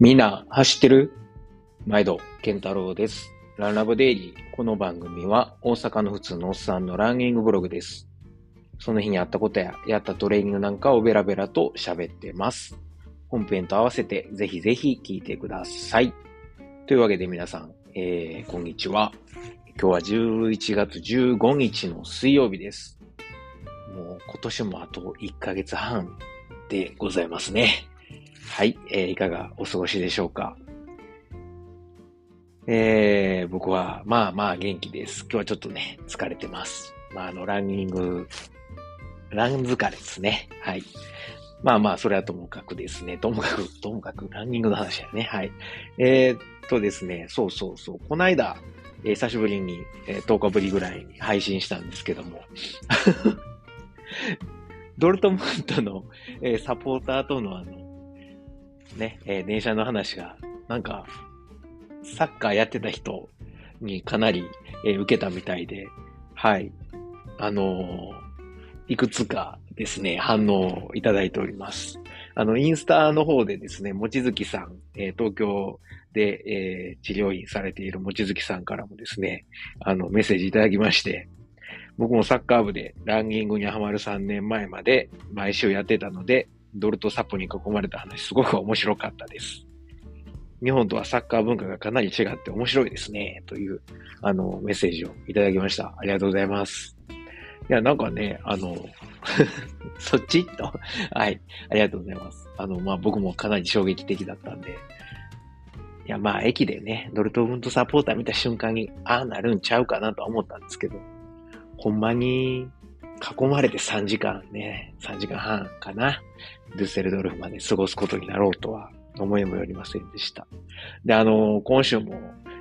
みんな走ってる？毎度、健太郎です。ランラブデイリー。この番組は大阪の普通のおっさんのランニングブログです。その日にあったことややったトレーニングなんかをベラベラと喋ってます。本編と合わせてぜひぜひ聞いてください。というわけで皆さん、えー、こんにちは。今日は11月15日の水曜日です。もう今年もあと1ヶ月半でございますね。はい、えー、いかがお過ごしでしょうか？えー、僕は、まあまあ元気です。今日はちょっとね、疲れてます。まああの、ランニング、ラン疲れですね。はい。まあまあ、それはともかくですね。ともかく、ともかく、ランニングの話やね。はい。えー、っとですね、そうそうそう。この間、えー久しぶりに、えー10日ぶりぐらいに配信したんですけども、ドルトムントの、えーサポーターとのあの、ね、えー電車の話が、なんか、サッカーやってた人にかなり、えー受けたみたいで、はい。あのーいくつかですね、反応をいただいております。あの、インスタの方でですね、もちづきさん、えー東京で、え治療院されているもちづきさんからもですね、あの、メッセージいただきまして、僕もサッカー部でランニングにハマる3年前まで毎週やってたので、ドルとサポに囲まれた話すごく面白かったです。日本とはサッカー文化がかなり違って面白いですね、という、あの、メッセージをいただきました。ありがとうございます。いや、なんかね、あの、そっち？と、はい、ありがとうございます。あの、まあ、僕もかなり衝撃的だったんで、いや、まあ、駅でね、ドルトムントサポーター見た瞬間に、ああなるんちゃうかなとは思ったんですけど、ほんまに囲まれて3時間ね、3時間半かな、デュッセルドルフまで過ごすことになろうとは思いもよりませんでした。で、あの、今週も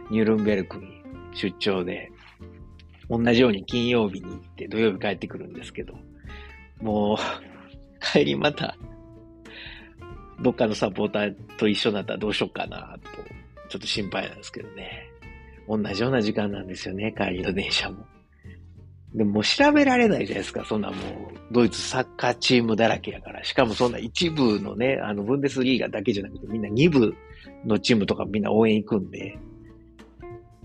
ニュルンベルクに出張で、同じように金曜日に行って土曜日帰ってくるんですけど、もう、帰りまた、どっかのサポーターと一緒になったらどうしようかなと、ちょっと心配なんですけどね。同じような時間なんですよね、帰りの電車も。でも調べられないじゃないですか。そんなもう、ドイツサッカーチームだらけやから。しかもそんな一部のね、あの、ブンデスリーガだけじゃなくて、みんな二部のチームとかみんな応援行くんで、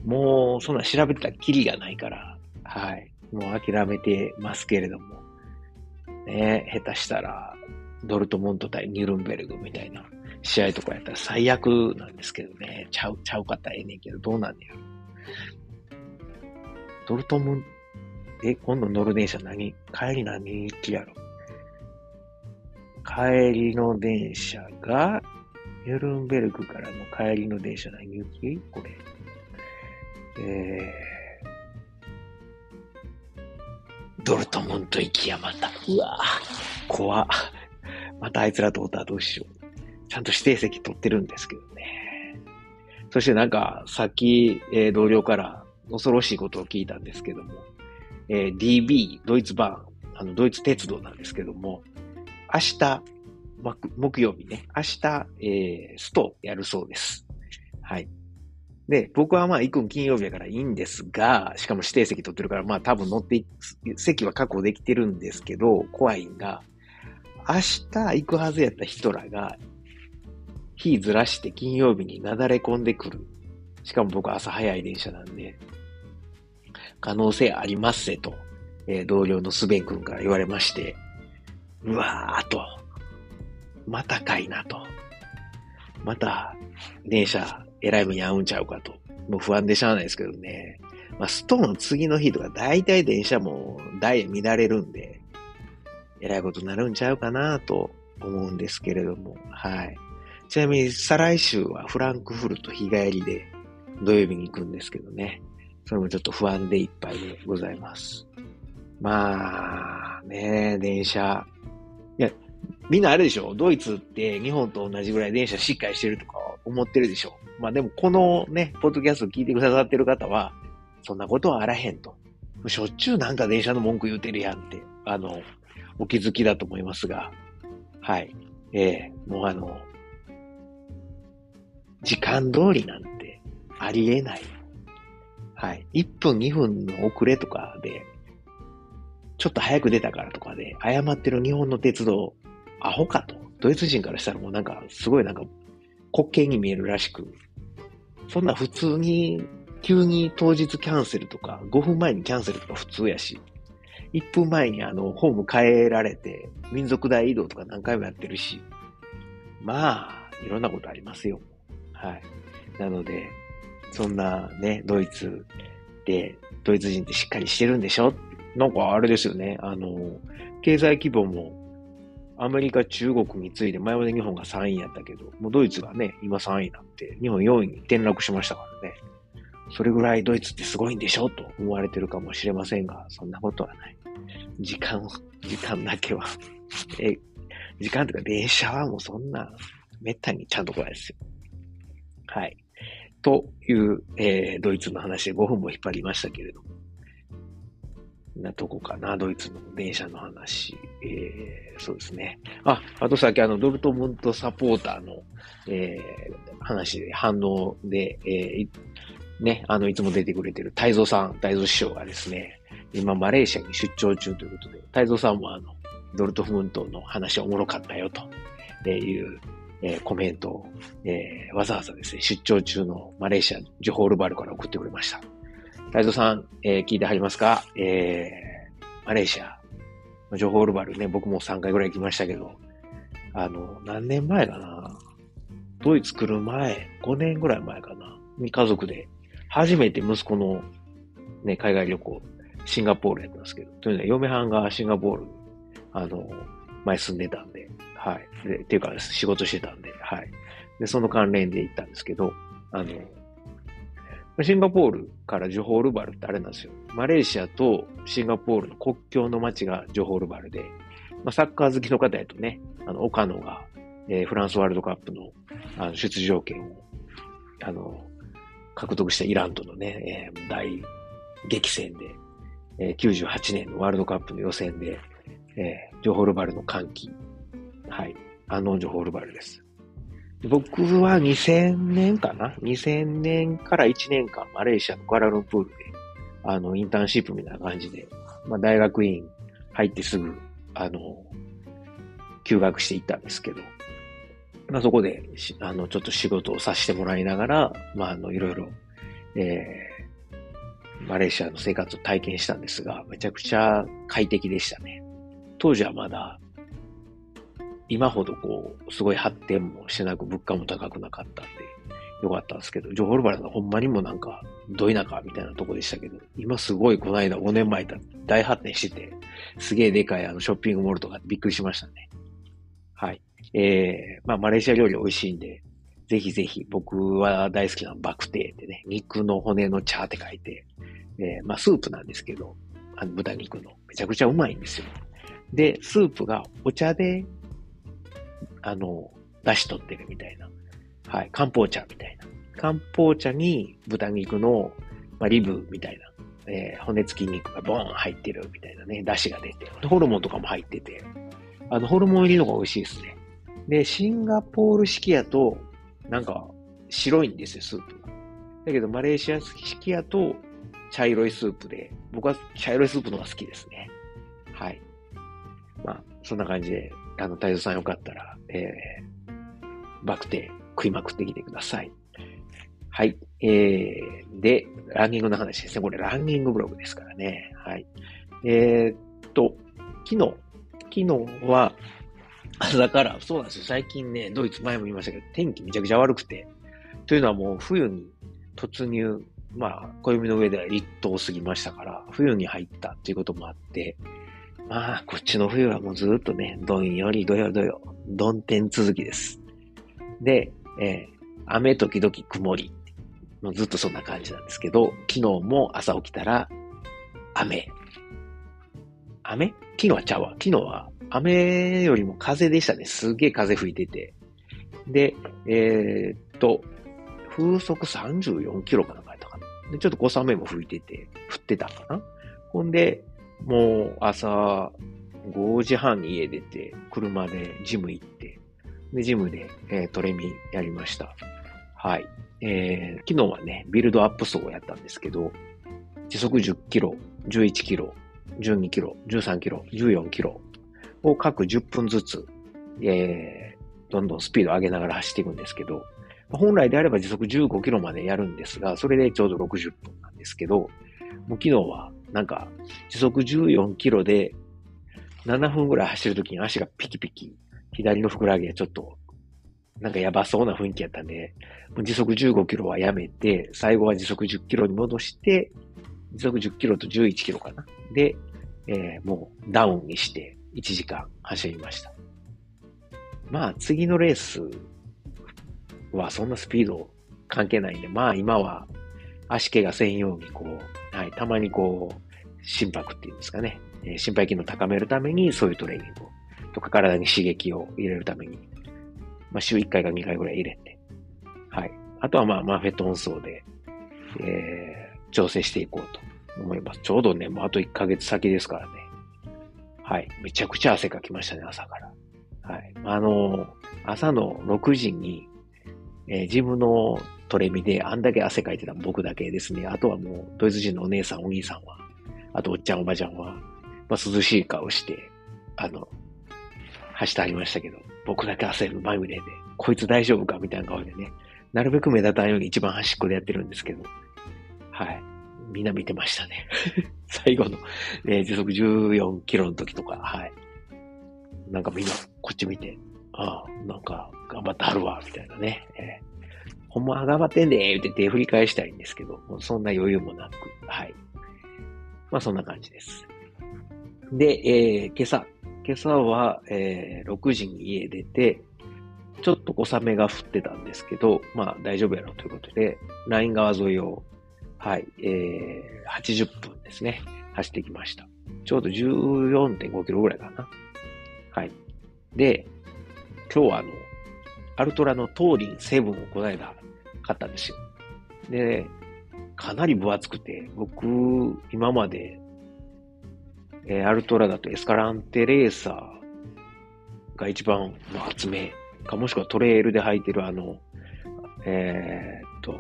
もう、そんな調べてたらキリがないから、はい。もう諦めてますけれども。ね、下手したら、ドルトムント対ニュルンベルグみたいな試合とかやったら最悪なんですけどね。ちゃう、ちゃうかったらええねんけど、どうなんねや。ドルトムンえ、今度乗る電車何？帰り何行きやろ？帰りの電車が、ニュルンベルクからの帰りの電車何行きこれ。えー、ドルトムント行きやまた。うわぁ、怖またあいつらとおったらどうしよう。ちゃんと指定席取ってるんですけどね。そしてなんか、さっき、えー同僚から恐ろしいことを聞いたんですけども、えー DB、ドイツ版、あの、ドイツ鉄道なんですけども、明日、木曜日ね、明日、えーストやるそうです。はい。で、僕はまあ行くん金曜日やからいいんですが、しかも指定席取ってるから、まあ多分乗って、席は確保できてるんですけど、怖いんが、明日行くはずやった人らが、日ずらして金曜日になだれ込んでくる。しかも僕朝早い電車なんで、可能性ありますぜと、えー同僚のスベン君から言われまして、うわーと、またかいなと。また、電車、えらい目に遭うんちゃうかと。もう不安でしゃあないですけどね。まあ、ストの次の日とか、だいたい電車も台乱れるんで、えらいことになるんちゃうかなと思うんですけれども、はい。ちなみに、再来週はフランクフルト日帰りで土曜日に行くんですけどね。それもちょっと不安でいっぱいでございます。まあ、ね電車。いや、みんなあれでしょ？ドイツって日本と同じぐらい電車しっかりしてるとか思ってるでしょ？まあでもこのね、ポッドキャスト聞いてくださってる方は、そんなことはあらへんと。しょっちゅうなんか電車の文句言うてるやんって、あの、お気づきだと思いますが、はい。ええもうあの、時間通りなんてありえない。はい。1分2分の遅れとかで、ちょっと早く出たからとかで、謝ってる日本の鉄道、アホかと。ドイツ人からしたらもうなんか、すごいなんか、滑稽に見えるらしく、そんな普通に、急に当日キャンセルとか、5分前にキャンセルとか普通やし、1分前にあの、ホーム変えられて、民族大移動とか何回もやってるし、まあ、いろんなことありますよ。はい。なので、そんなね、ドイツで、ドイツ人ってしっかりしてるんでしょ？なんかあれですよね。あの、経済規模もアメリカ、中国に次いで前まで日本が3位やったけど、もうドイツがね、今3位になって、日本4位に転落しましたからね。それぐらいドイツってすごいんでしょ？と思われてるかもしれませんが、そんなことはない。時間、時間だけはえ、時間とか電車はもうそんな、めったにちゃんと来ないですよ。はい。という、えー、ドイツの話で5分も引っ張りましたけれども。なとこかな、ドイツの電車の話。えー、そうですね。あ、あとさっきあの、ドルトムントサポーターの、えー、話で、反応で、えー、ね、あの、いつも出てくれてる太蔵さん、太蔵師匠がですね、今、マレーシアに出張中ということで、太蔵さんもあの、ドルトムントの話おもろかったよという、えー、コメントを、えー、わざわざですね、出張中のマレーシア、ジョホールバルから送ってくれました。太蔵さん、えー、聞いてはりますか？えー、マレーシア、ジョホールバルね、僕も3回ぐらい行きましたけど、あの、何年前かな？ドイツ来る前、5年ぐらい前かな？に家族で、初めて息子のね、海外旅行、シンガポールやったんですけど、というのは嫁はんがシンガポール、あの、前住んでたんで、はい。で、っていうか、仕事してたんで、はい。で、その関連で行ったんですけど、あの、シンガポールからジョホールバルってあれなんですよ。マレーシアとシンガポールの国境の街がジョホールバルで、まあ、サッカー好きの方やとね、あの、岡野が、えー、フランスワールドカップのあの出場権を、あの、獲得したイランとのね、えー、大激戦で、えー、98年のワールドカップの予選で、えー、ジョホールバルの歓喜。はい。あのジョホールバルです。僕は2000年かな ?2000 年から1年間マレーシアのクアラルンプールで、あの、インターンシップみたいな感じで、まあ、大学院入ってすぐ、あの、休学していったんですけど、まあ、そこで、あの、ちょっと仕事をさせてもらいながら、まあ、あの、いろいろ、えー、マレーシアの生活を体験したんですが、めちゃくちゃ快適でしたね。当時はまだ、今ほどこう、すごい発展もしてなく、物価も高くなかったんで、よかったんですけど、ジョホルバルのほんまにもなんか、ど田舎みたいなとこでしたけど、今すごいこの間5年前だ大発展してて、すげえでかいあのショッピングモールとかびっくりしましたね。はい。えー、まあマレーシア料理美味しいんで、ぜひぜひ僕は大好きなバクテーってね、肉の骨の茶って書いて、えー、まあスープなんですけど、あの豚肉の。めちゃくちゃうまいんですよ。で、スープがお茶であの、出し取ってるみたいな。はい。漢方茶みたいな。漢方茶に豚肉の、まあ、リブみたいな、えー、骨付き肉がボーン入ってるみたいなね、出汁が出て。ホルモンとかも入ってて、あの、ホルモン入りのが美味しいですね。で、シンガポール式やと、なんか、白いんですよ、スープが。だけど、マレーシア式やと、茶色いスープで、僕は茶色いスープの方が好きですね。はい。まあ、そんな感じで、あの、太蔵さんよかったら、えー、バクテ食いまくってきてください。はい。えー、で、ランニングの話ですね。これランニングブログですからね。はい。えー、っと、昨日、昨日は、朝から、そうなんですよ。最近ね、ドイツ前も言いましたけど、天気めちゃくちゃ悪くて。というのはもう冬に突入、まあ、暦の上では立冬過ぎましたから、冬に入ったっていうこともあって、まあ、こっちの冬はもうずっとね、どんよりどよどよ、どん天続きです。で、えー、雨時々曇り。もうずっとそんな感じなんですけど、昨日も朝起きたら、雨。雨？昨日はちゃうわ。昨日は雨よりも風でしたね。すげえ風吹いてて。で、えー、っと、風速34キロかなんかやったかな。で、ちょっと小雨も吹いてて、降ってたかな。ほんで、もう朝5時半に家出て、車でジム行って、で、ジムで、えー、トレミやりました。はい。えー、昨日はね、ビルドアップ走をやったんですけど、時速10キロ、11キロ、12キロ、13キロ、14キロを各10分ずつ、えー、どんどんスピード上げながら走っていくんですけど、本来であれば時速15キロまでやるんですが、それでちょうど60分なんですけど、もう昨日はなんか時速14キロで7分ぐらい走るときに足がピキピキ、左のふくらはぎがちょっとなんかやばそうな雰囲気やったんで、時速15キロはやめて、最後は時速10キロに戻して、時速10キロと11キロかな。で、えー、もうダウンにして1時間走りました。まあ次のレースはそんなスピード関係ないんで、まあ今は足怪我専用にこう、はい、たまにこう、心拍っていうんですかね、え、心肺機能を高めるためにそういうトレーニング、とか体に刺激を入れるために、まあ週1回か2回ぐらい入れて、はい。あとはまあマフェット音奏で、えー、調整していこうと思います。ちょうどね、もうあと1ヶ月先ですからね。はい。めちゃくちゃ汗かきましたね、朝から。はい。あの、朝の6時に、えー、自分のトレミであんだけ汗かいてた僕だけですね。あとはもう、ドイツ人のお姉さん、お兄さんは、あとおっちゃん、おばちゃんは、まあ、涼しい顔して、あの、走ってありましたけど、僕だけ汗まみれで、こいつ大丈夫かみたいな顔でね、なるべく目立たんように一番端っこでやってるんですけど、はい。みんな見てましたね。最後の、ね、時速14キロの時とか、はい。なんかみんなこっち見て、ああ、なんか頑張ってはるわ、みたいなね。えー、ほんま頑張ってんで、言って手振り返したいんですけど、もうそんな余裕もなく、はい。まあそんな感じです。で、えー、今朝、今朝は、えー、6時に家出て、ちょっと小雨が降ってたんですけど、まあ大丈夫やろということで、ライン川沿いを、はい、えー、80分ですね、走ってきました。ちょうど14.5キロぐらいかな。はい。で、今日はあの、アルトラのトーリン7をこの間買ったんですよ。で、かなり分厚くて、僕、今まで、えー、アルトラだとエスカランテレーサーが一番の厚めか、もしくはトレイルで履いてるあの、えー、っと、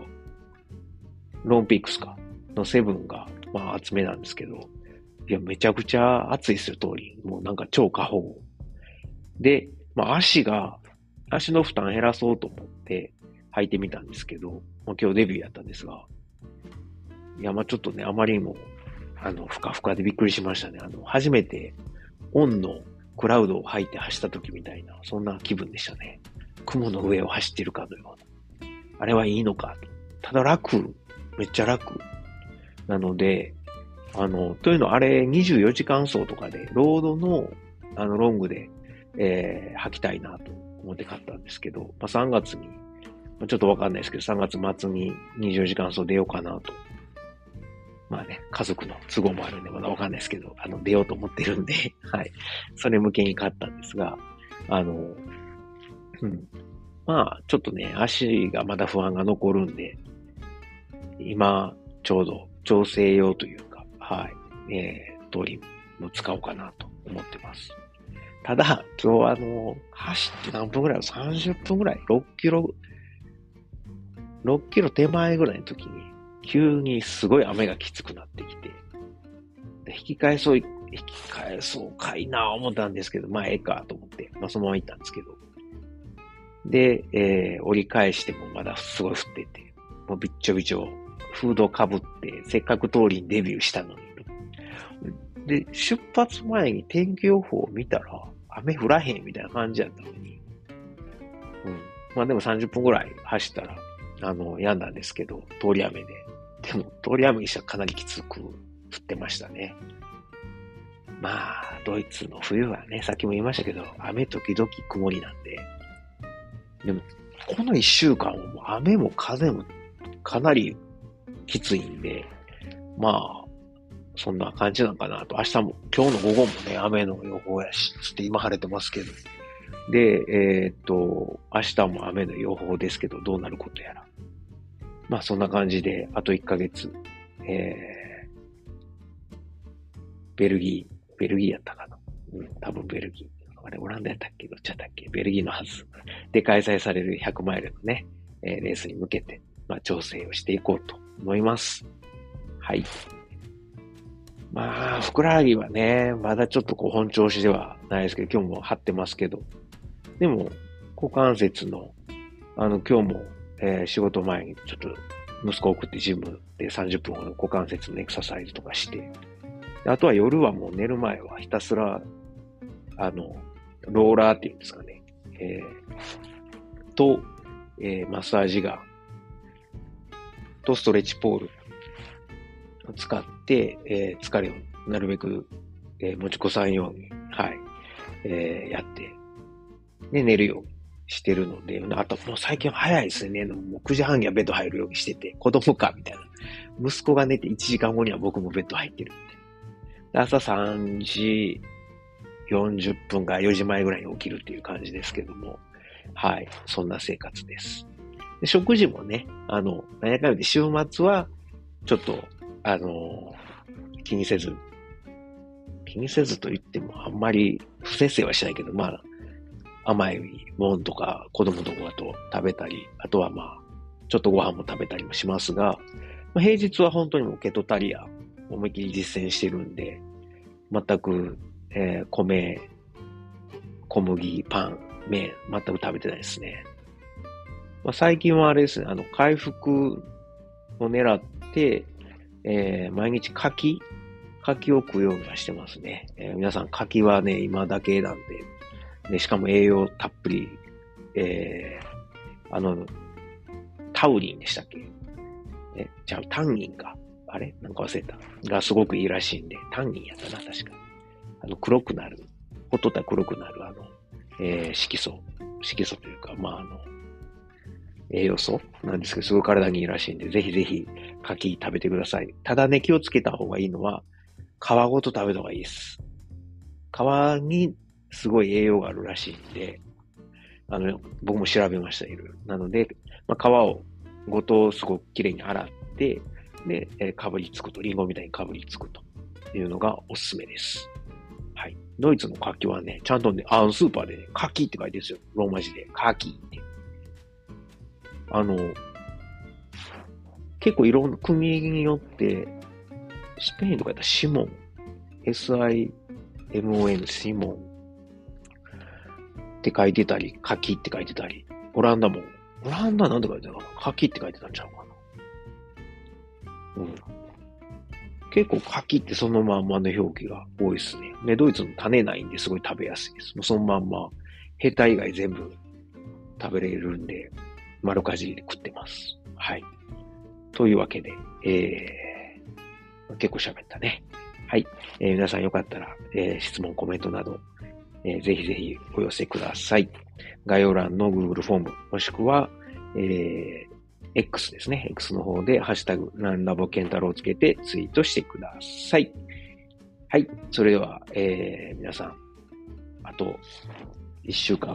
ロンピックスか、のセブンが、まあ厚めなんですけど、いや、めちゃくちゃ厚いですよ、通り。もうなんか超過保護。で、まあ足が、足の負担減らそうと思って履いてみたんですけど、ま、今日デビューやったんですが、いや、まあちょっとね、あまりにも、あの、ふかふかでびっくりしましたね。あの、初めて、オンのクラウドを吐いて走った時みたいな、そんな気分でしたね。雲の上を走ってるかのような。あれはいいのかと。ただ楽、めっちゃ楽。なので、あの、というのあれ24時間走とかで、ロードの、あの、ロングで、えー、履きたいなと思って買ったんですけど、まあ、3月に、ちょっとわかんないですけど、3月末に24時間走出ようかなとまあね、家族の都合もあるんで、まだわかんないですけど、あの、出ようと思ってるんで、はい。それ向けに買ったんですが、あの、うん。まあ、ちょっとね、足がまだ不安が残るんで、今、ちょうど調整用というか、はい、えー、通りも使おうかなと思ってます。ただ、今日はあの、走って何分ぐらい ?30 分ぐらい ?6 キロ、6キロ手前ぐらいの時に、急にすごい雨がきつくなってきて、で引き返そう、引き返そうかいな思ったんですけど、まあええかと思って、まあそのまま行ったんですけど。で、えー、折り返してもまだすごい降ってて、もうびっちょびちょ、フードかぶって、せっかく通りにデビューしたのに。で、出発前に天気予報を見たら、雨降らへんみたいな感じやったのに。うん。まあでも30分ぐらい走ったら、あの、病んだんですけど、通り雨で。でも、通り雨にしてはかなりきつく降ってましたね。まあ、ドイツの冬はね、さっきも言いましたけど、雨時々曇りなんで。でも、この一週間は雨も風もかなりきついんで、まあ、そんな感じなのかなと。明日も、今日の午後もね、雨の予報やし、つって今晴れてますけど。で、えー、っと、明日も雨の予報ですけど、どうなることやら。まあそんな感じで、あと1ヶ月、えー、ベルギー、ベルギーやったかな。うん、多分ベルギー。あれ、オランダやったっけ？どっちやったっけ？ベルギーのはず。で開催される100マイルのね、えー、レースに向けて、まあ調整をしていこうと思います。はい。まあ、ふくらはぎはね、まだちょっとこう本調子ではないですけど、今日も張ってますけど、でも、股関節の、あの、今日もえー、仕事前にちょっと息子を送ってジムで30分ほど股関節のエクササイズとかして、あとは夜はもう寝る前はひたすら、あの、ローラーっていうんですかね、えー、と、えー、マッサージガンとストレッチポールを使って、えー、疲れをなるべく、えー、持ち越さんように、はい、えー、やって、で、寝るようにしてるので、あともう最近早いですね。もう9時半にはベッド入るようにしてて、子供か、みたいな。息子が寝て1時間後には僕もベッド入ってるで。朝3時40分か4時前ぐらいに起きるっていう感じですけども、はい、そんな生活です。で食事もね、あの、何やかんやで週末は、ちょっと、あの、気にせず、気にせずと言ってもあんまり不節制はしないけど、まあ、甘いもんとか子供とかと食べたり、あとはまあ、ちょっとご飯も食べたりもしますが、まあ、平日は本当にもうケトタリア思いっきり実践してるんで、全く、えー、米、小麦、パン、麺、全く食べてないですね。まあ、最近はあれですね、あの、回復を狙って、えー、毎日柿柿を食うようにはしてますね。えー、皆さん柿はね、今だけなんで、で、しかも栄養たっぷり、えー、あの、タウリンでしたっけ？え、じゃあ、タンニンか。あれ？なんか忘れた。がすごくいいらしいんで、タンニンやったな、確か。あの、黒くなる。ほとた黒くなる、あの、えー、色素。色素というか、まあ、あの、栄養素？なんですけど、すごい体にいいらしいんで、ぜひぜひ、柿食べてください。ただね、気をつけた方がいいのは、皮ごと食べた方がいいです。皮にすごい栄養があるらしいんで、あの、僕も調べました、いろいろ。なので、まあ、皮をごとすごくきれいに洗って、で、えー、かぶりつくと、リンゴみたいにかぶりつくというのがおすすめです。はい。ドイツの柿はね、ちゃんとね、あのスーパーでね、柿って書いてるんですよ。ローマ字で。柿って。あの、結構いろんな国によって、スペインとかやったらシモン、S-I-M-O-N、シモンって書いてたり、柿って書いてたり、オランダも、オランダなんて書いてたかな柿って書いてたんちゃうかな。うん。結構柿ってそのまんまの表記が多いですね。ね、ドイツの種ないんですごい食べやすいです。もうそのまんま、ヘタ以外全部食べれるんで、丸かじりで食ってます。はい。というわけで、えー、結構喋ったね。はい。えー、皆さんよかったら、えー、質問、コメントなど、えー、ぜひぜひお寄せください。概要欄の Google フォーム、もしくは、えー、X ですね。X の方で、ハッシュタグ、ランラボケンタロウをつけてツイートしてください。はい。それでは、えー、皆さん、あと、一週間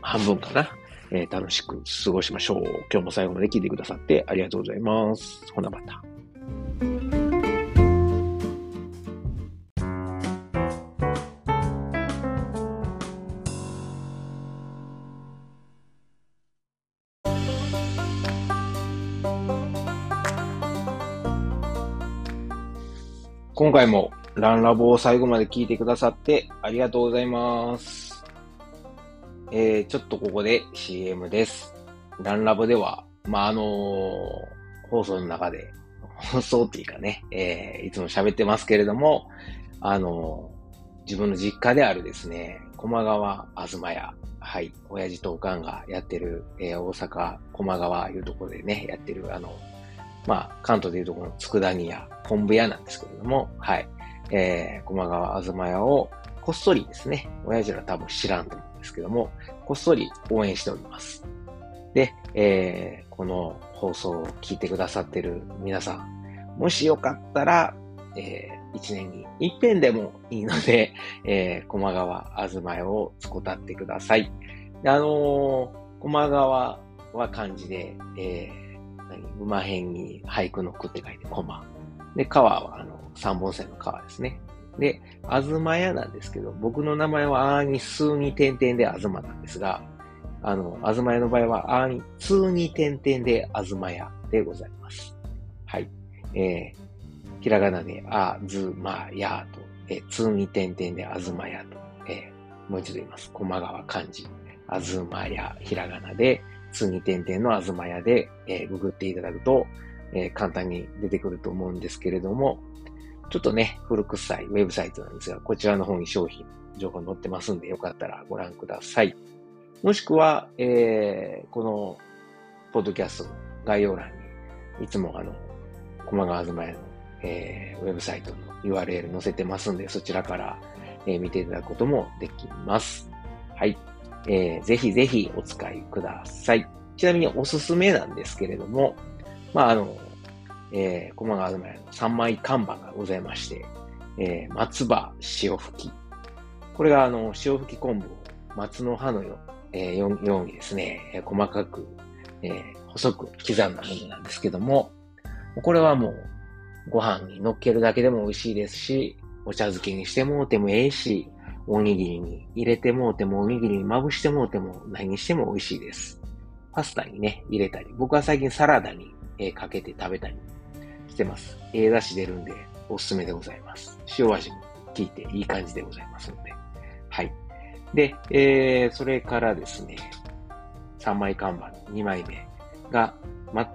半分かな。えー、楽しく過ごしましょう。今日も最後まで聞いてくださってありがとうございます。ほなまた。今回もランラボを最後まで聞いてくださってありがとうございます。えー、ちょっとここで CM です。ランラボでは、まあ、あのー、放送の中で、放送っていうかね、えー、いつも喋ってますけれども、あのー、自分の実家であるですね、駒川あずま屋、はい、親父とおかんがやってる、えー、大阪駒川いうところでね、やってる、あの、まあ、関東でいうところの佃煮屋、昆布屋なんですけれども、はい。えー、駒川あずま屋をこっそりですね、親父ら多分知らんと思うんですけども、こっそり応援しております。で、えー、この放送を聞いてくださってる皆さん、もしよかったら、えー、一年に一遍でもいいので、えー、駒川あずま屋をつこたってください。あのー、駒川は漢字で、えー、馬辺に俳句の句って書いて、コマ。で、川は、あの、三本線の川ですね。で、あずまやなんですけど、僕の名前はあーに数に点々であずまなんですが、あの、あずまやの場合はあーに通に点々であずまやでございます。はい。えー、ひらがなであずまやと、えー、通に点々であずまやと、えー、もう一度言います。駒川漢字。あずまや、ひらがなで、次点々のあずま屋で、えー、ググっていただくと、えー、簡単に出てくると思うんですけれども、ちょっとね、古臭いウェブサイトなんですが、こちらの方に商品、情報載ってますんで、よかったらご覧ください。もしくは、えー、この、ポッドキャストの概要欄に、いつもあの、駒川東屋の、えー、ウェブサイトの URL 載せてますんで、そちらから、えー、見ていただくこともできます。はい。えー、ぜひぜひお使いください。ちなみにおすすめなんですけれども、まあ、あの、えー、駒川東屋の3枚看板がございまして、えー、松葉塩吹き。これがあの、塩吹き昆布を松の葉のよ,、えー、ようにですね、細かく、えー、細く刻んだものなんですけども、これはもうご飯に乗っけるだけでも美味しいですし、お茶漬けにしてもうてもええし、おにぎりに入れてもうても、おにぎりにまぶしてもうても、何にしても美味しいです。パスタにね、入れたり、僕は最近サラダに、えー、かけて食べたりしてます。ええ出汁出るんで、おすすめでございます。塩味も効いていい感じでございますので。はい。で、えー、それからですね、3枚看板、2枚目が、ま、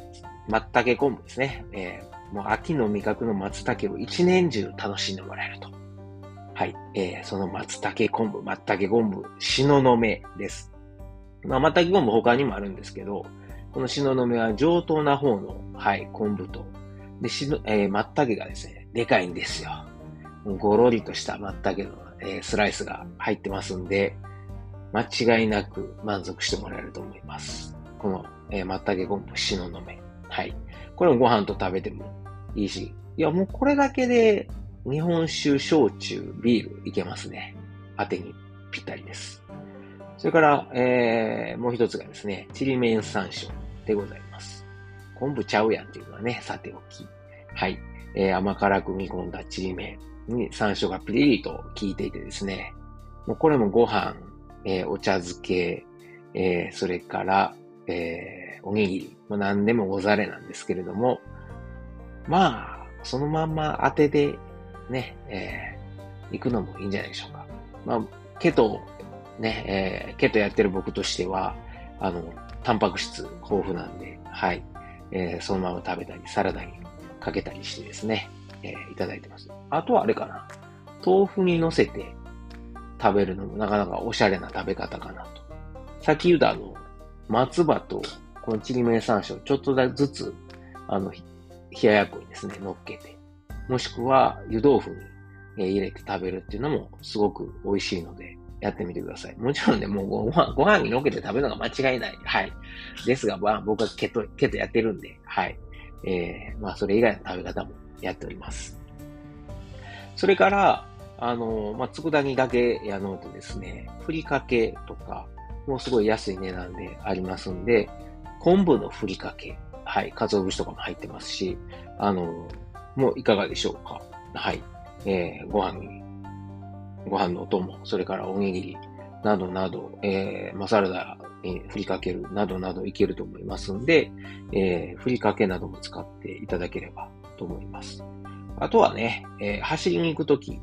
まったけ昆布ですね。えー、もう秋の味覚の松茸を一年中楽しんでもらえると。はい。えー、その松茸昆布、松茸昆布、しののめです。まあ、松茸昆布他にもあるんですけど、このしののめは上等な方の、はい、昆布と、で、しの、えー、松茸がですね、でかいんですよ。ごろりとした松茸の、えー、スライスが入ってますんで、間違いなく満足してもらえると思います。この、えー、松茸昆布、しののめ。はい。これもご飯と食べてもいいし、いや、もうこれだけで日本酒、焼酎、ビールいけますね。当てにぴったりです。それから、えー、もう一つがですね、ちりめん山椒でございます。昆布ちゃうやんっていうのはね、さておき。はい。えー、甘辛く煮込んだちりめんに山椒がピリリと効いていてですね、もうこれもご飯、えー、お茶漬け、えー、それから、えー、おにぎり、もう何でもござれなんですけれども、まあ、そのまんま当てでね、えー、行くのもいいんじゃないでしょうか。まあ、ケト、ね、えー、ケトやってる僕としては、あの、タンパク質豊富なんで、はい、えー、そのまま食べたり、サラダにかけたりしてですね、えー、いただいてます。あとはあれかな。豆腐に乗せて食べるのもなかなかおしゃれな食べ方かなと。さっき言ったあの、松葉とこのちりめん山椒ちょっとずつ、あの、冷ややっこにですね、乗っけて、もしくは湯豆腐に入れて食べるっていうのもすごく美味しいので、やってみてください。もちろんね、もうご飯、ご飯にのっけて食べるのが間違いない。はい。ですが、まあ、僕はケト、ケトやってるんで、はい。えー、まあ、それ以外の食べ方もやっております。それから、あの、まあ、佃煮だけやのうとですね、ふりかけとか、もうすごい安い値段でありますんで、昆布のふりかけ、はい、鰹節とかも入ってますし、あの、もういかがでしょうか。はい。えー、ご飯に、ご飯のお供、それからおにぎり、などなど、えー、マサラダに振りかけるなどなどいけると思いますんで、えー、ふりかけなども使っていただければと思います。あとはね、えー、走りに行くとき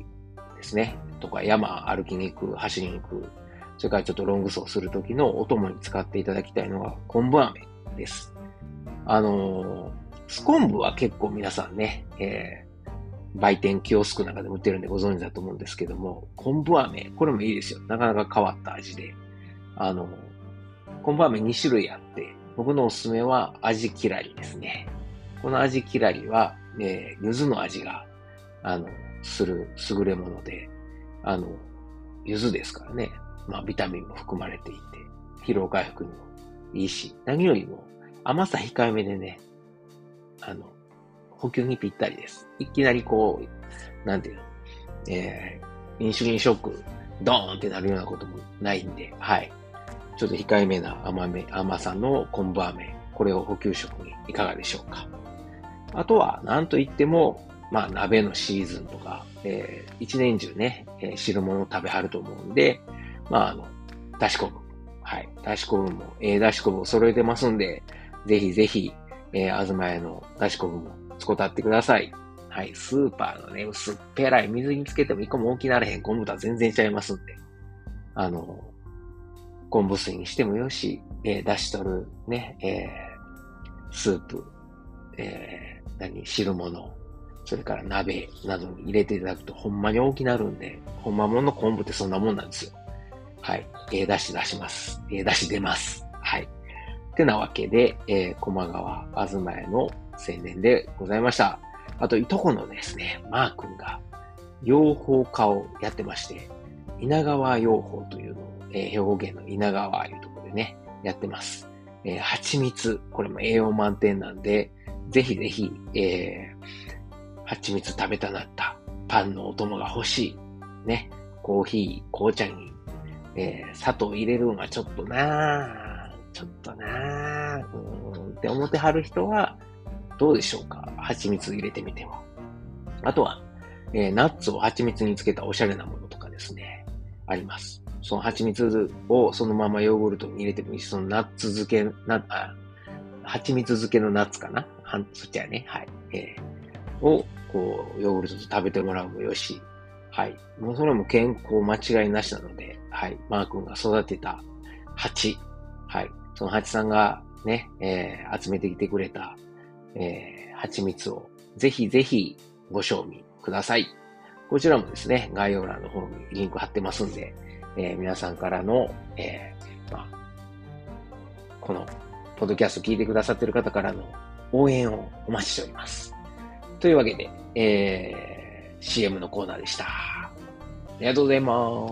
ですね、とか山歩きに行く、走りに行く、それからちょっとロング走するときのお供に使っていただきたいのが昆布飴です。あのースコンブは結構皆さんね、えー、売店キオスクなんかで売ってるんでご存知だと思うんですけども、昆布飴、これもいいですよ。なかなか変わった味で。あの、昆布飴2種類あって、僕のおすすめは味きらりですね。この味きらりは、えー、柚子の味が、あの、する優れもので、あの、柚子ですからね。まあ、ビタミンも含まれていて、疲労回復にもいいし、何よりも甘さ控えめでね、あの、補給にぴったりです。いきなりこう、なんていうの、えー、インシュリンショック、ドーンってなるようなこともないんで、はい。ちょっと控えめな甘め、甘さの昆布飴、これを補給食にいかがでしょうか。あとは、なんといっても、まあ、鍋のシーズンとか、えー、一年中ね、えー、汁物を食べはると思うんで、まあ、あの、だし昆布。はい。だし昆布も、ええー、だし昆布を揃えてますんで、ぜひぜひ、えー、あずま屋のだし昆布も使ってってください。はい、スーパーのね、薄っぺらい水につけても一個も大きなれへん昆布とは全然ちゃいますんで。あの、昆布水にしてもよし、えー、出しとるね、えー、スープ、えー、何、汁物、それから鍋などに入れていただくとほんまに大きなるんで、ほんまもの昆布ってそんなもんなんですよ。はい。えー、出し出します。えー、出し出ます。ってなわけで、えー、駒川あずま屋の青年でございました。あと、いとこのですね、マー君が、養蜂家をやってまして、稲川養蜂というのを、えー、兵庫県の稲川いうところでね、やってます。えー、蜂蜜、これも栄養満点なんで、ぜひぜひ、えー、蜂蜜食べたなったパンのお供が欲しい。ね。コーヒー、紅茶に、えー、砂糖入れるのはちょっとなぁ、ちょっとなぁ、うんって思ってはる人は、どうでしょうか？蜂蜜入れてみては。あとは、えー、ナッツを蜂蜜につけたおしゃれなものとかですね、あります。その蜂蜜をそのままヨーグルトに入れてもいいし、そのナッツ漬け、な、あ、蜂蜜漬けのナッツかな？は、そっちはね、はい。えー、を、こう、ヨーグルトと食べてもらうもよし、はい。もうそれも健康間違いなしなので、はい。マー君が育てた蜂、はい。その蜂さんがね、えー、集めてきてくれた、えー、蜂蜜をぜひぜひご賞味ください。こちらもですね、概要欄の方にリンク貼ってますんで、えー、皆さんからの、えー、まあ、この、ポッドキャスト聞いてくださってる方からの応援をお待ちしております。というわけで、えー、CM のコーナーでした。ありがとうございま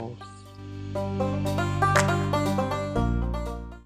す。